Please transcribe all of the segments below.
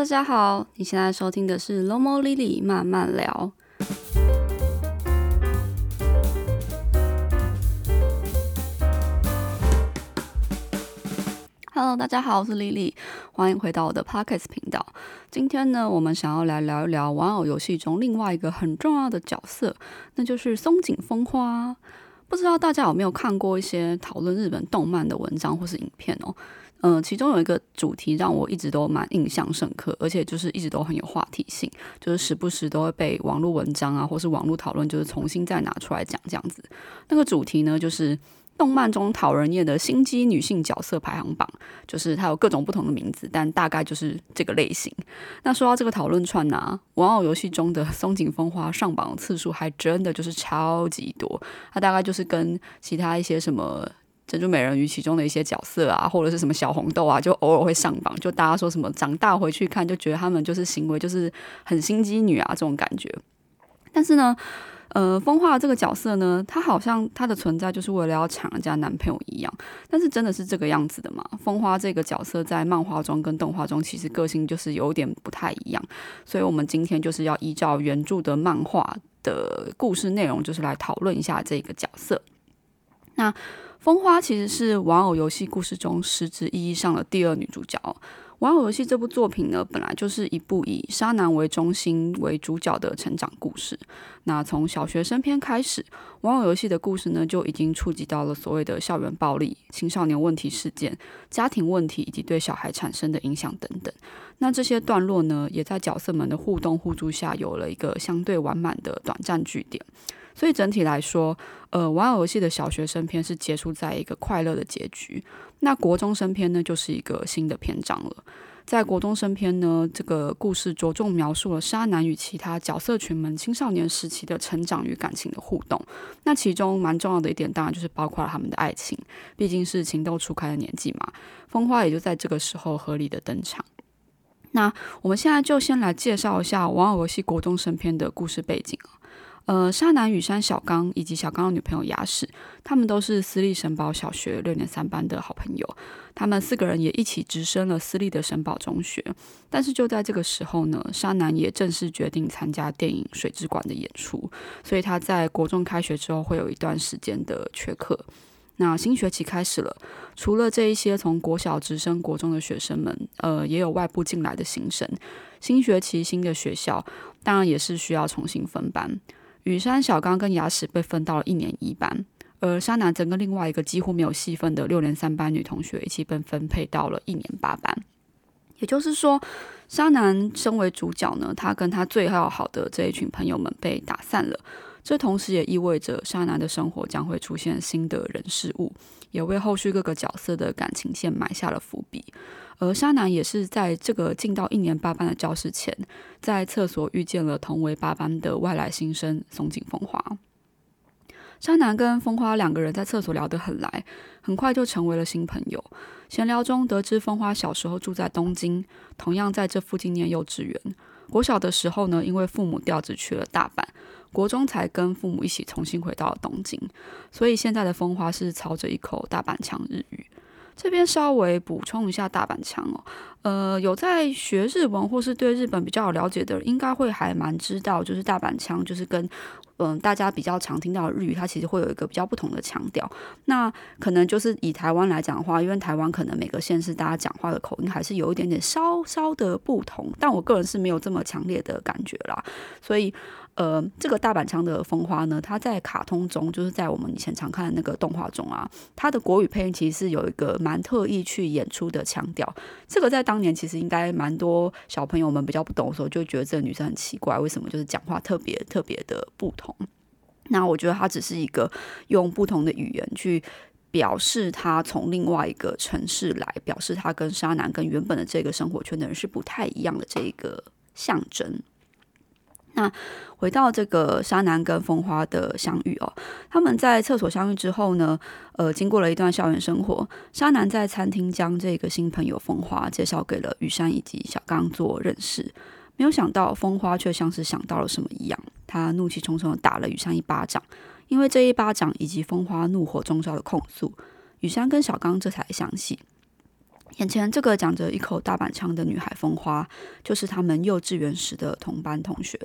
大家好，你现在收听的是 Lomo Lily 慢慢聊。Hello，大家好，我是 Lily，欢迎回到我的 Pockets 频道。今天呢，我们想要来聊一聊玩偶游戏中另外一个很重要的角色，那就是松井风花。不知道大家有没有看过一些讨论日本动漫的文章或是影片哦？嗯，其中有一个主题让我一直都蛮印象深刻，而且就是一直都很有话题性，就是时不时都会被网络文章啊，或是网络讨论，就是重新再拿出来讲这样子。那个主题呢，就是。动漫中讨人厌的心机女性角色排行榜，就是它有各种不同的名字，但大概就是这个类型。那说到这个讨论串呢，玩偶游戏中的松井风花上榜次数还真的就是超级多。它大概就是跟其他一些什么珍珠美人鱼其中的一些角色啊，或者是什么小红豆啊，就偶尔会上榜。就大家说什么长大回去看，就觉得他们就是行为就是很心机女啊这种感觉。但是呢。呃，风花这个角色呢，她好像她的存在就是为了要抢人家男朋友一样，但是真的是这个样子的吗？风花这个角色在漫画中跟动画中其实个性就是有点不太一样，所以我们今天就是要依照原著的漫画的故事内容，就是来讨论一下这个角色。那风花其实是玩偶游戏故事中实质意义上的第二女主角。玩偶游戏这部作品呢，本来就是一部以沙男为中心为主角的成长故事。那从小学生篇开始，玩偶游戏的故事呢，就已经触及到了所谓的校园暴力、青少年问题事件、家庭问题以及对小孩产生的影响等等。那这些段落呢，也在角色们的互动互助下，有了一个相对完满的短暂句点。所以整体来说，呃，玩偶游戏的小学生篇是结束在一个快乐的结局。那国中生篇呢，就是一个新的篇章了。在国中生篇呢，这个故事着重描述了沙男与其他角色群们青少年时期的成长与感情的互动。那其中蛮重要的一点，当然就是包括了他们的爱情，毕竟是情窦初开的年纪嘛。风花也就在这个时候合理的登场。那我们现在就先来介绍一下玩偶游戏国中生篇的故事背景。呃，沙男羽山小刚以及小刚的女朋友雅史，他们都是私立神保小学六年三班的好朋友。他们四个人也一起直升了私立的神保中学。但是就在这个时候呢，沙男也正式决定参加电影《水之馆》的演出，所以他在国中开学之后会有一段时间的缺课。那新学期开始了，除了这一些从国小直升国中的学生们，呃，也有外部进来的新生。新学期新的学校，当然也是需要重新分班。羽山小刚跟牙齿被分到了一年一班，而沙男则跟另外一个几乎没有戏份的六年三班女同学一起被分配到了一年八班。也就是说，沙男身为主角呢，他跟他最要好的这一群朋友们被打散了。这同时也意味着沙男的生活将会出现新的人事物，也为后续各个角色的感情线埋下了伏笔。而沙男也是在这个进到一年八班的教室前，在厕所遇见了同为八班的外来新生松井风花。沙男跟风花两个人在厕所聊得很来，很快就成为了新朋友。闲聊中得知风花小时候住在东京，同样在这附近念幼稚园。国小的时候呢，因为父母调职去了大阪，国中才跟父母一起重新回到了东京。所以现在的风花是操着一口大阪腔日语。这边稍微补充一下大阪腔哦，呃，有在学日文或是对日本比较有了解的，应该会还蛮知道，就是大阪腔就是跟嗯大家比较常听到的日语，它其实会有一个比较不同的腔调。那可能就是以台湾来讲的话，因为台湾可能每个县市大家讲话的口音还是有一点点稍稍的不同，但我个人是没有这么强烈的感觉啦，所以。呃，这个大阪腔的风花呢，它在卡通中，就是在我们以前常看的那个动画中啊，它的国语配音其实是有一个蛮特意去演出的腔调。这个在当年其实应该蛮多小朋友们比较不懂的时候，就觉得这个女生很奇怪，为什么就是讲话特别特别的不同？那我觉得它只是一个用不同的语言去表示她从另外一个城市来，表示她跟沙男跟原本的这个生活圈的人是不太一样的这一个象征。那回到这个沙男跟风花的相遇哦，他们在厕所相遇之后呢，呃，经过了一段校园生活，沙男在餐厅将这个新朋友风花介绍给了雨山以及小刚做认识，没有想到风花却像是想到了什么一样，他怒气冲冲的打了雨山一巴掌，因为这一巴掌以及风花怒火中烧的控诉，雨山跟小刚这才相信。眼前这个讲着一口大阪腔的女孩风花，就是他们幼稚园时的同班同学。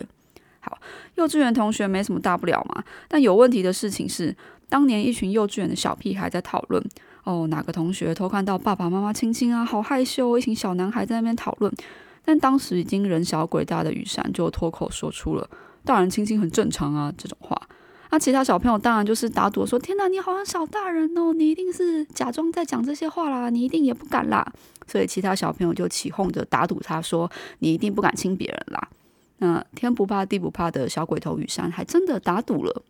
好，幼稚园同学没什么大不了嘛。但有问题的事情是，当年一群幼稚园的小屁孩在讨论，哦，哪个同学偷看到爸爸妈妈亲亲啊，好害羞。一群小男孩在那边讨论，但当时已经人小鬼大的雨山就脱口说出了“大人亲亲很正常啊”这种话。那其他小朋友当然就是打赌说：“天哪，你好像小大人哦，你一定是假装在讲这些话啦，你一定也不敢啦。”所以其他小朋友就起哄着打赌，他说：“你一定不敢亲别人啦。”那天不怕地不怕的小鬼头雨山还真的打赌了。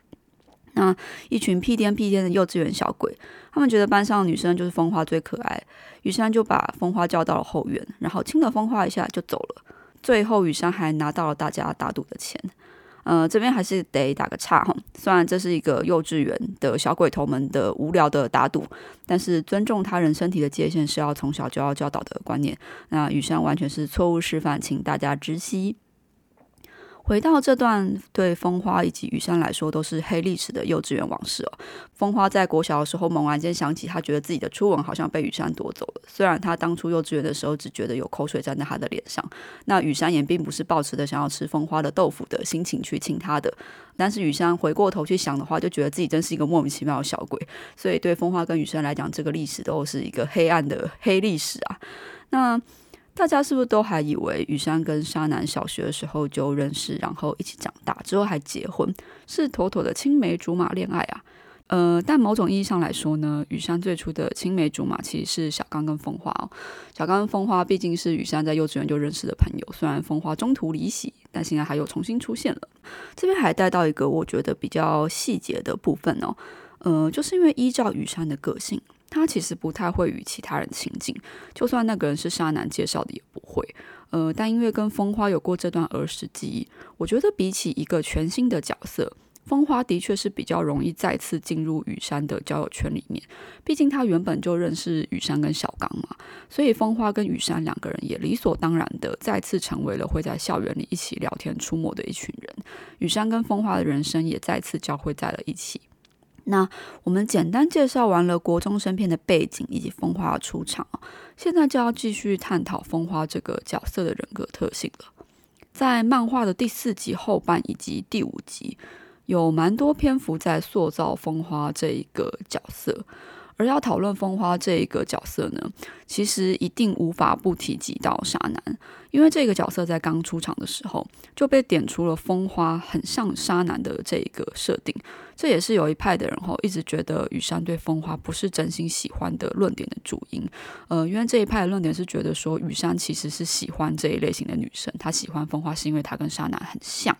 那一群屁颠屁颠的幼稚园小鬼，他们觉得班上女生就是风花最可爱，雨山就把风花叫到了后院，然后亲了风花一下就走了。最后雨山还拿到了大家打赌的钱。呃，这边还是得打个岔哈。虽然这是一个幼稚园的小鬼头们的无聊的打赌，但是尊重他人身体的界限是要从小就要教导的观念。那雨山完全是错误示范，请大家知悉。回到这段对风花以及雨山来说都是黑历史的幼稚园往事哦。风花在国小的时候，猛然间想起，他觉得自己的初吻好像被雨山夺走了。虽然他当初幼稚园的时候只觉得有口水沾在他的脸上，那雨山也并不是抱持的想要吃风花的豆腐的心情去亲他的。但是雨山回过头去想的话，就觉得自己真是一个莫名其妙的小鬼。所以对风花跟雨山来讲，这个历史都是一个黑暗的黑历史啊。那。大家是不是都还以为雨山跟沙男小学的时候就认识，然后一起长大，之后还结婚，是妥妥的青梅竹马恋爱啊？呃，但某种意义上来说呢，雨山最初的青梅竹马其实是小刚跟风花哦。小刚跟风花毕竟是雨山在幼稚园就认识的朋友，虽然风花中途离席，但现在还有重新出现了。这边还带到一个我觉得比较细节的部分哦，呃，就是因为依照雨山的个性。他其实不太会与其他人亲近，就算那个人是沙男介绍的也不会。呃，但因为跟风花有过这段儿时记忆，我觉得比起一个全新的角色，风花的确是比较容易再次进入雨山的交友圈里面。毕竟他原本就认识雨山跟小刚嘛，所以风花跟雨山两个人也理所当然的再次成为了会在校园里一起聊天出没的一群人。雨山跟风花的人生也再次交汇在了一起。那我们简单介绍完了国中生片的背景以及风花出场，现在就要继续探讨风花这个角色的人格特性了。在漫画的第四集后半以及第五集，有蛮多篇幅在塑造风花这一个角色。而要讨论风花这一个角色呢，其实一定无法不提及到沙男，因为这个角色在刚出场的时候就被点出了风花很像沙男的这一个设定，这也是有一派的人吼一直觉得雨山对风花不是真心喜欢的论点的主因。呃，因为这一派的论点是觉得说雨山其实是喜欢这一类型的女生，他喜欢风花是因为他跟沙男很像。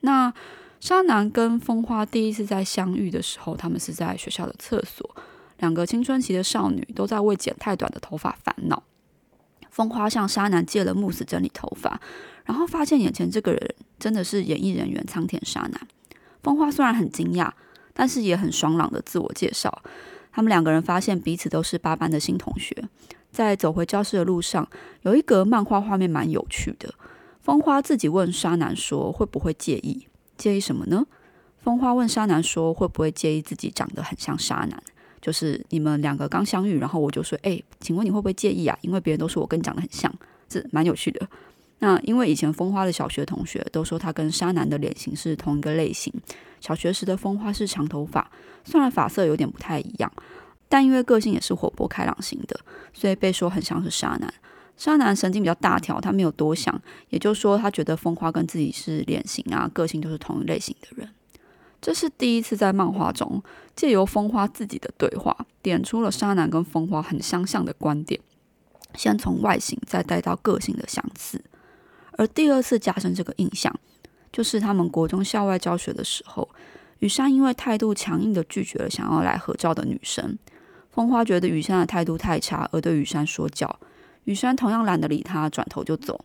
那沙男跟风花第一次在相遇的时候，他们是在学校的厕所。两个青春期的少女都在为剪太短的头发烦恼。风花向沙男借了慕斯整理头发，然后发现眼前这个人真的是演艺人员苍田沙男。风花虽然很惊讶，但是也很爽朗的自我介绍。他们两个人发现彼此都是八班的新同学。在走回教室的路上，有一格漫画画面蛮有趣的。风花自己问沙男说：“会不会介意？介意什么呢？”风花问沙男说：“会不会介意自己长得很像沙男？”就是你们两个刚相遇，然后我就说：“哎，请问你会不会介意啊？因为别人都说我跟你长得很像，这蛮有趣的。”那因为以前风花的小学同学都说他跟沙男的脸型是同一个类型。小学时的风花是长头发，虽然发色有点不太一样，但因为个性也是活泼开朗型的，所以被说很像是沙男。沙男神经比较大条，他没有多想，也就是说他觉得风花跟自己是脸型啊，个性都是同一类型的人。这是第一次在漫画中借由风花自己的对话，点出了沙男跟风花很相像的观点。先从外形，再带到个性的相似。而第二次加深这个印象，就是他们国中校外教学的时候，雨山因为态度强硬的拒绝了想要来合照的女生。风花觉得雨山的态度太差，而对雨山说教。雨山同样懒得理他，转头就走。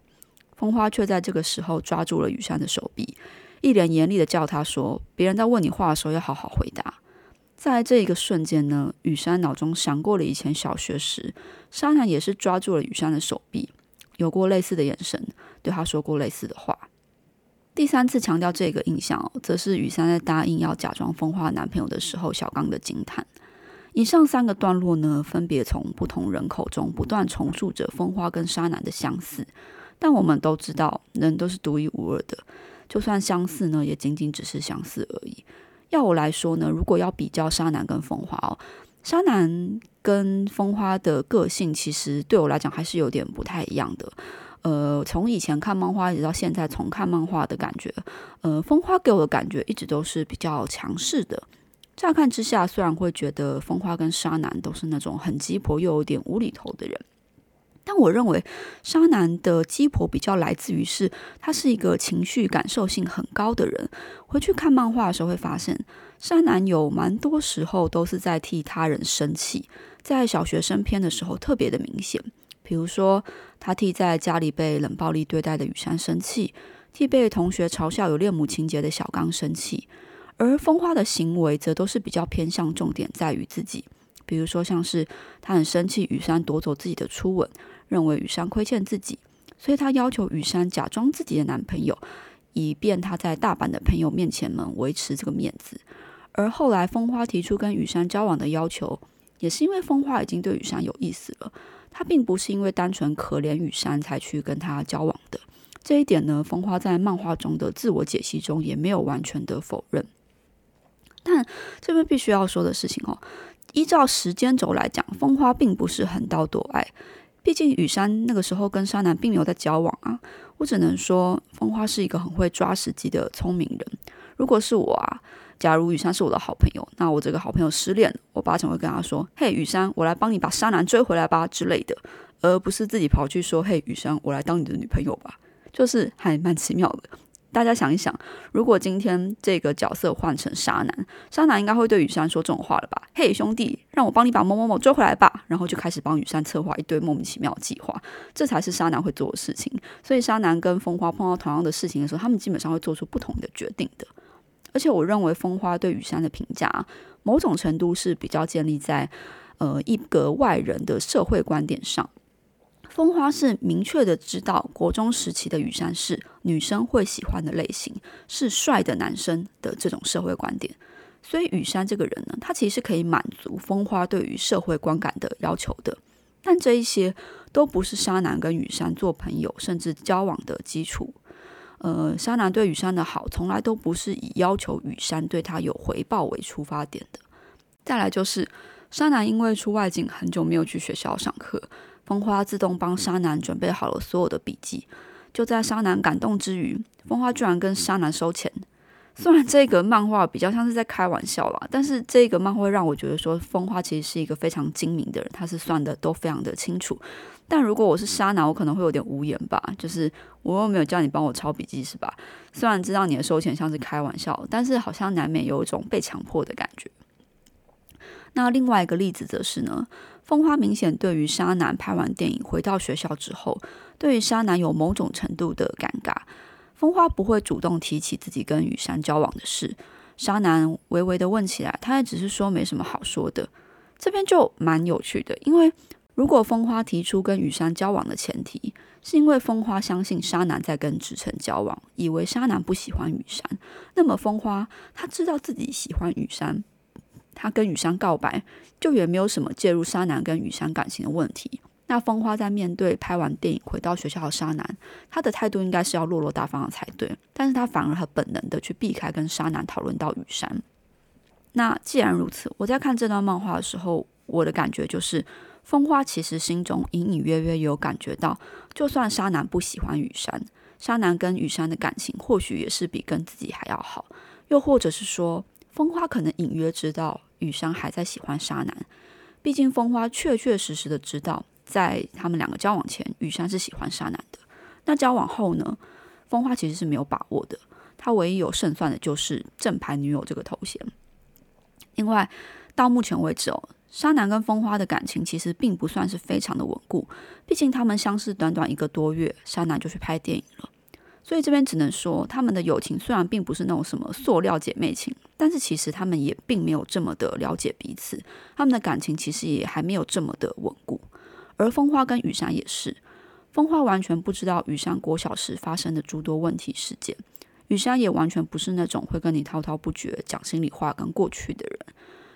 风花却在这个时候抓住了雨山的手臂。一脸严厉的叫他说：“别人在问你话的时候，要好好回答。”在这一个瞬间呢，雨山脑中闪过了以前小学时，沙男也是抓住了雨山的手臂，有过类似的眼神，对他说过类似的话。第三次强调这个印象，则是雨山在答应要假装风花男朋友的时候，小刚的惊叹。以上三个段落呢，分别从不同人口中不断重塑着风花跟沙男的相似，但我们都知道，人都是独一无二的，就算相似呢，也仅仅只是相似而已。要我来说呢，如果要比较沙男跟风花哦，沙男跟风花的个性其实对我来讲还是有点不太一样的。呃，从以前看漫画一直到现在重看漫画的感觉，呃，风花给我的感觉一直都是比较强势的。乍看之下，虽然会觉得风花跟沙男都是那种很鸡婆又有点无厘头的人，但我认为沙男的鸡婆比较来自于是他是一个情绪感受性很高的人。回去看漫画的时候会发现，沙男有蛮多时候都是在替他人生气，在小学生篇的时候特别的明显。比如说，他替在家里被冷暴力对待的雨山生气，替被同学嘲笑有恋母情节的小刚生气。而风花的行为则都是比较偏向重点在于自己，比如说像是他很生气雨山夺走自己的初吻，认为雨山亏欠自己，所以他要求雨山假装自己的男朋友，以便他在大阪的朋友面前们维持这个面子。而后来风花提出跟雨山交往的要求，也是因为风花已经对雨山有意思了，他并不是因为单纯可怜雨山才去跟他交往的。这一点呢，风花在漫画中的自我解析中也没有完全的否认。但这边必须要说的事情哦，依照时间轴来讲，风花并不是横刀夺爱。毕竟雨山那个时候跟沙男并没有在交往啊。我只能说，风花是一个很会抓时机的聪明人。如果是我啊，假如雨山是我的好朋友，那我这个好朋友失恋了，我八成会跟他说：“嘿，雨山，我来帮你把沙男追回来吧”之类的，而不是自己跑去说：“嘿，雨山，我来当你的女朋友吧”，就是还蛮奇妙的。大家想一想，如果今天这个角色换成沙男，沙男应该会对雨山说这种话了吧？嘿，兄弟，让我帮你把某某某追回来吧！然后就开始帮雨山策划一堆莫名其妙的计划，这才是沙男会做的事情。所以沙男跟风花碰到同样的事情的时候，他们基本上会做出不同的决定的。而且我认为风花对雨山的评价，某种程度是比较建立在呃一个外人的社会观点上。风花是明确的知道，国中时期的雨山是女生会喜欢的类型，是帅的男生的这种社会观点。所以雨山这个人呢，他其实可以满足风花对于社会观感的要求的。但这一些都不是沙男跟雨山做朋友甚至交往的基础。呃，沙男对雨山的好，从来都不是以要求雨山对他有回报为出发点的。再来就是沙男因为出外景很久没有去学校上课。风花自动帮沙男准备好了所有的笔记，就在沙男感动之余，风花居然跟沙男收钱。虽然这个漫画比较像是在开玩笑啦，但是这个漫画让我觉得说，风花其实是一个非常精明的人，他是算的都非常的清楚。但如果我是沙男，我可能会有点无言吧，就是我又没有叫你帮我抄笔记，是吧？虽然知道你的收钱像是开玩笑，但是好像难免有一种被强迫的感觉。那另外一个例子则是呢。风花明显对于沙男拍完电影回到学校之后，对于沙男有某种程度的尴尬。风花不会主动提起自己跟雨山交往的事，沙男微微的问起来，他也只是说没什么好说的。这边就蛮有趣的，因为如果风花提出跟雨山交往的前提，是因为风花相信沙男在跟直城交往，以为沙男不喜欢雨山，那么风花他知道自己喜欢雨山。他跟雨山告白，就也没有什么介入沙男跟雨山感情的问题。那风花在面对拍完电影回到学校的沙男，他的态度应该是要落落大方的才对，但是他反而很本能的去避开跟沙男讨论到雨山。那既然如此，我在看这段漫画的时候，我的感觉就是，风花其实心中隐隐约约有感觉到，就算沙男不喜欢雨山，沙男跟雨山的感情或许也是比跟自己还要好，又或者是说。风花可能隐约知道雨山还在喜欢沙男，毕竟风花确确实实的知道，在他们两个交往前，雨山是喜欢沙男的。那交往后呢？风花其实是没有把握的，他唯一有胜算的就是正牌女友这个头衔。另外，到目前为止哦，沙男跟风花的感情其实并不算是非常的稳固，毕竟他们相识短短一个多月，沙男就去拍电影了。所以这边只能说，他们的友情虽然并不是那种什么塑料姐妹情，但是其实他们也并没有这么的了解彼此，他们的感情其实也还没有这么的稳固。而风花跟雨山也是，风花完全不知道雨山国小时发生的诸多问题事件，雨山也完全不是那种会跟你滔滔不绝讲心里话跟过去的人，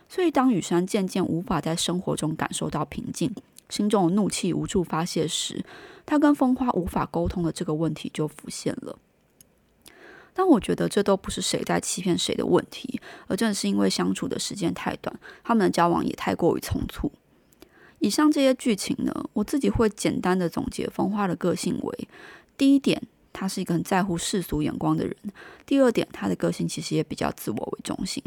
所以当雨山渐渐无法在生活中感受到平静，心中的怒气无处发泄时，他跟风花无法沟通的这个问题就浮现了。但我觉得这都不是谁在欺骗谁的问题，而正是因为相处的时间太短，他们的交往也太过于匆促。以上这些剧情呢，我自己会简单的总结风花的个性为：第一点，他是一个很在乎世俗眼光的人；第二点，他的个性其实也比较自我为中心。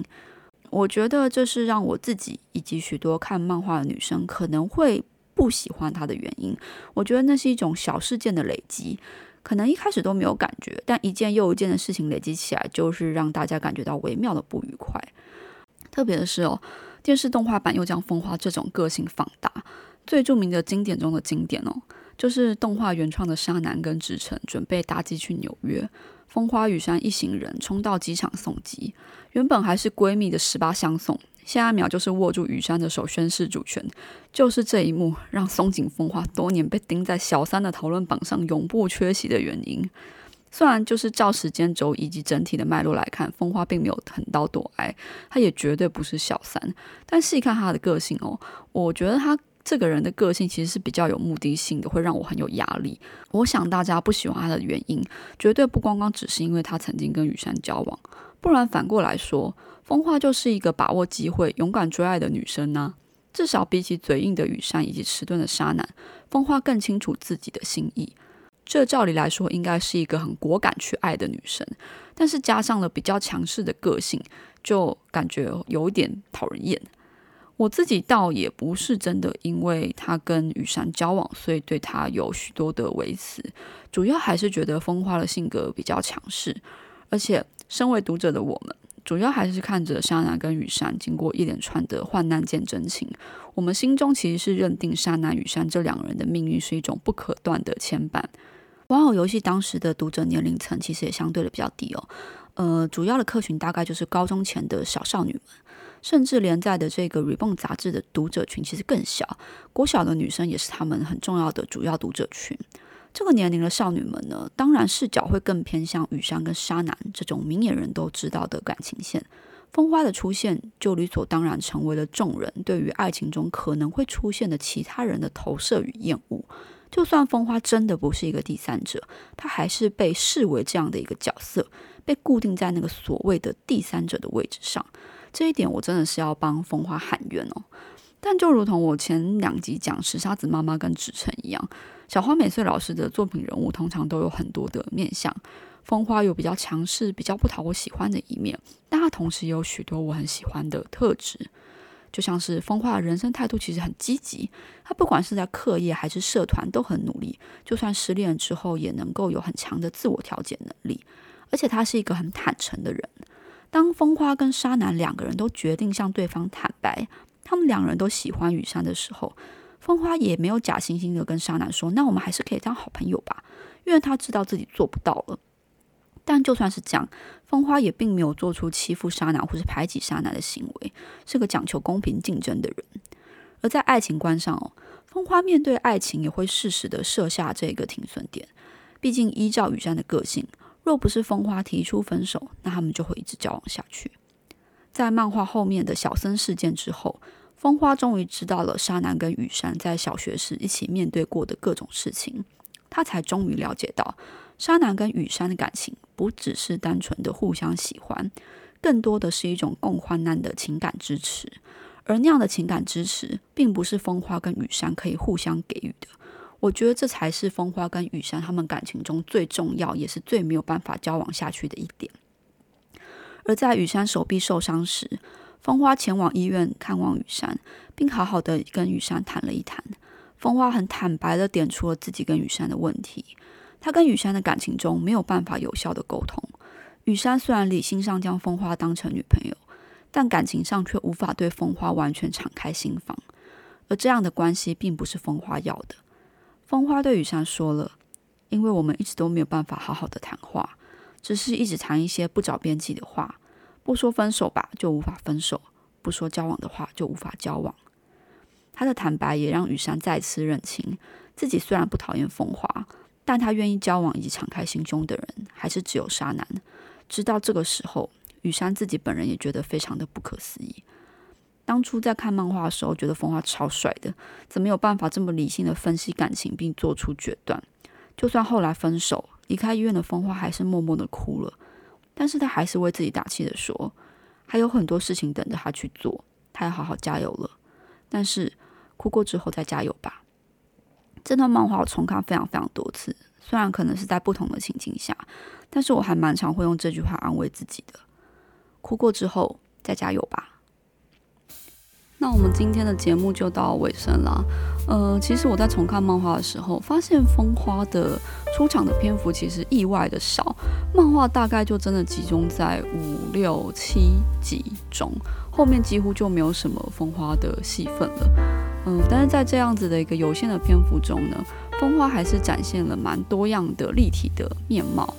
我觉得这是让我自己以及许多看漫画的女生可能会不喜欢他的原因。我觉得那是一种小事件的累积，可能一开始都没有感觉，但一件又一件的事情累积起来，就是让大家感觉到微妙的不愉快。特别的是哦。电视动画版又将风花这种个性放大，最著名的经典中的经典哦，就是动画原创的沙男跟直城准备搭机去纽约，风花雨山一行人冲到机场送机，原本还是闺蜜的十八相送，下一秒就是握住雨山的手宣誓主权，就是这一幕让松井风花多年被钉在小三的讨论榜上永不缺席的原因。虽然就是照时间轴以及整体的脉络来看，风花并没有横刀夺爱，他也绝对不是小三。但细看他的个性哦，我觉得他这个人的个性其实是比较有目的性的，会让我很有压力。我想大家不喜欢他的原因，绝对不光光只是因为他曾经跟雨山交往，不然反过来说，风花就是一个把握机会、勇敢追爱的女生呢。至少比起嘴硬的雨山以及迟钝的沙男，风花更清楚自己的心意。这照理来说应该是一个很果敢去爱的女生，但是加上了比较强势的个性，就感觉有点讨人厌。我自己倒也不是真的因为她跟雨山交往，所以对她有许多的维持，主要还是觉得风花的性格比较强势，而且身为读者的我们，主要还是看着沙男跟雨山经过一连串的患难见真情，我们心中其实是认定沙男雨山这两个人的命运是一种不可断的牵绊。玩偶游戏当时的读者年龄层其实也相对的比较低哦，呃，主要的客群大概就是高中前的小少女们，甚至连载的这个《Reborn》杂志的读者群其实更小，国小的女生也是他们很重要的主要读者群。这个年龄的少女们呢，当然视角会更偏向雨山跟沙男这种明眼人都知道的感情线，风花的出现就理所当然成为了众人对于爱情中可能会出现的其他人的投射与厌恶。就算风花真的不是一个第三者，她还是被视为这样的一个角色，被固定在那个所谓的第三者的位置上。这一点我真的是要帮风花喊冤哦。但就如同我前两集讲石沙子妈妈跟纸城一样，小花美穗老师的作品人物通常都有很多的面相。风花有比较强势、比较不讨我喜欢的一面，但她同时也有许多我很喜欢的特质。就像是风花的人生态度其实很积极，她不管是在课业还是社团都很努力，就算失恋之后也能够有很强的自我调节能力，而且她是一个很坦诚的人。当风花跟沙男两个人都决定向对方坦白，他们两人都喜欢雨山的时候，风花也没有假惺惺的跟沙男说：“那我们还是可以当好朋友吧。”因为他知道自己做不到了。但就算是这样，风花也并没有做出欺负沙男或是排挤沙男的行为，是个讲求公平竞争的人。而在爱情观上哦，风花面对爱情也会适时的设下这个停损点。毕竟依照雨山的个性，若不是风花提出分手，那他们就会一直交往下去。在漫画后面的小森事件之后，风花终于知道了沙男跟雨山在小学时一起面对过的各种事情，他才终于了解到。沙男跟雨山的感情不只是单纯的互相喜欢，更多的是一种共患难的情感支持。而那样的情感支持，并不是风花跟雨山可以互相给予的。我觉得这才是风花跟雨山他们感情中最重要，也是最没有办法交往下去的一点。而在雨山手臂受伤时，风花前往医院看望雨山，并好好的跟雨山谈了一谈。风花很坦白的点出了自己跟雨山的问题。他跟雨山的感情中没有办法有效的沟通。雨山虽然理性上将风花当成女朋友，但感情上却无法对风花完全敞开心房。而这样的关系并不是风花要的。风花对雨山说了：“因为我们一直都没有办法好好的谈话，只是一直谈一些不着边际的话。不说分手吧，就无法分手；不说交往的话，就无法交往。”他的坦白也让雨山再次认清自己虽然不讨厌风华。但他愿意交往以及敞开心胸的人，还是只有沙男。直到这个时候，雨山自己本人也觉得非常的不可思议。当初在看漫画的时候，觉得风华超帅的，怎么有办法这么理性的分析感情并做出决断？就算后来分手离开医院的风华，还是默默的哭了。但是他还是为自己打气的说，还有很多事情等着他去做，他要好好加油了。但是哭过之后再加油吧。这段漫画我重看非常非常多次，虽然可能是在不同的情境下，但是我还蛮常会用这句话安慰自己的：哭过之后再加油吧。那我们今天的节目就到尾声了。呃，其实我在重看漫画的时候，发现风花的出场的篇幅其实意外的少，漫画大概就真的集中在五六七集中，后面几乎就没有什么风花的戏份了。嗯，但是在这样子的一个有限的篇幅中呢，风花还是展现了蛮多样的立体的面貌。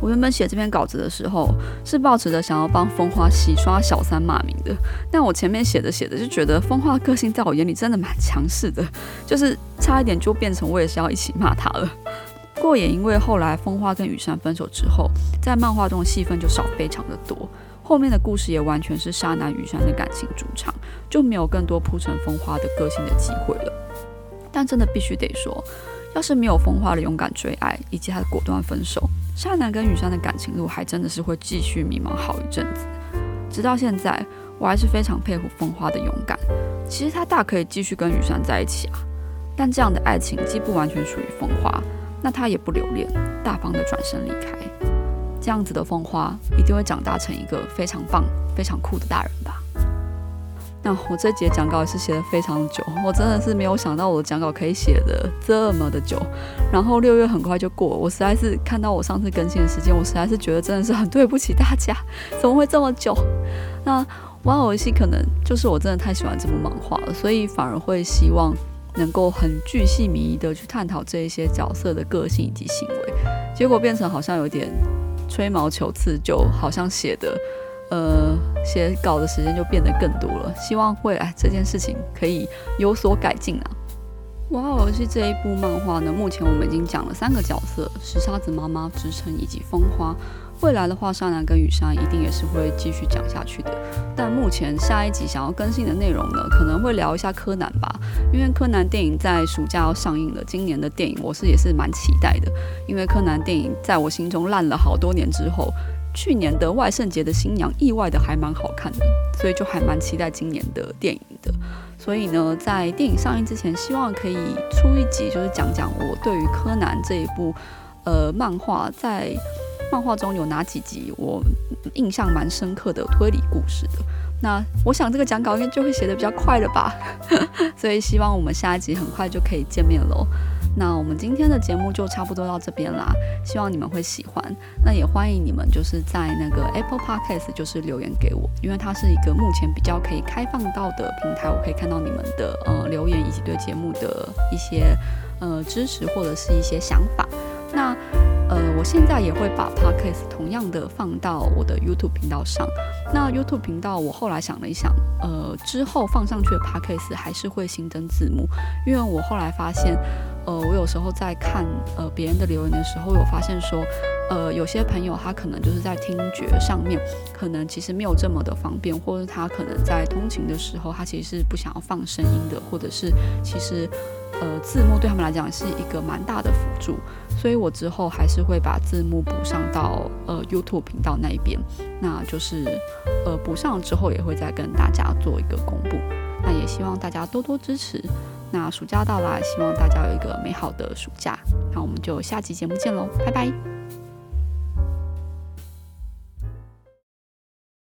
我原本写这篇稿子的时候，是抱持着想要帮风花洗刷小三骂名的，但我前面写着写着就觉得风花个性在我眼里真的蛮强势的，就是差一点就变成我也是要一起骂他了。不过也因为后来风花跟雨山分手之后，在漫画中的戏份就少非常的多，后面的故事也完全是沙男雨山的感情主场，就没有更多铺陈风花的个性的机会了。但真的必须得说，要是没有风花的勇敢追爱以及他的果断分手。沙男跟雨山的感情路还真的是会继续迷茫好一阵子，直到现在，我还是非常佩服风花的勇敢。其实他大可以继续跟雨山在一起啊，但这样的爱情既不完全属于风花，那他也不留恋，大方的转身离开。这样子的风花一定会长大成一个非常棒、非常酷的大人吧。那我这节讲稿也是写的非常久，我真的是没有想到我的讲稿可以写的这么的久。然后六月很快就过，我实在是看到我上次更新的时间，我实在是觉得真的是很对不起大家，怎么会这么久？那玩偶游戏可能就是我真的太喜欢这部漫画了，所以反而会希望能够很巨细迷的去探讨这一些角色的个性以及行为，结果变成好像有点吹毛求疵，就好像写的。呃，写稿的时间就变得更多了。希望未来这件事情可以有所改进啊！哇哦，是这一部漫画呢，目前我们已经讲了三个角色：石沙子妈妈、支撑以及风花。未来的话，沙男跟雨山一定也是会继续讲下去的。但目前下一集想要更新的内容呢，可能会聊一下柯南吧，因为柯南电影在暑假要上映了。今年的电影我是也是蛮期待的，因为柯南电影在我心中烂了好多年之后。去年的万圣节的新娘意外的还蛮好看的，所以就还蛮期待今年的电影的。所以呢，在电影上映之前，希望可以出一集，就是讲讲我对于柯南这一部呃漫画，在漫画中有哪几集我印象蛮深刻的推理故事的。那我想这个讲稿应该就会写的比较快了吧，所以希望我们下一集很快就可以见面喽。那我们今天的节目就差不多到这边啦，希望你们会喜欢。那也欢迎你们就是在那个 Apple Podcast 就是留言给我，因为它是一个目前比较可以开放到的平台，我可以看到你们的呃留言以及对节目的一些呃支持或者是一些想法。那呃，我现在也会把 podcast 同样的放到我的 YouTube 频道上。那 YouTube 频道，我后来想了一想，呃，之后放上去的 podcast 还是会新增字幕，因为我后来发现，呃，我有时候在看呃别人的留言的时候，有发现说，呃，有些朋友他可能就是在听觉上面，可能其实没有这么的方便，或者他可能在通勤的时候，他其实是不想要放声音的，或者是其实。呃，字幕对他们来讲是一个蛮大的辅助，所以我之后还是会把字幕补上到呃 YouTube 频道那一边，那就是呃补上之后也会再跟大家做一个公布，那也希望大家多多支持。那暑假到来，希望大家有一个美好的暑假，那我们就下期节目见喽，拜拜。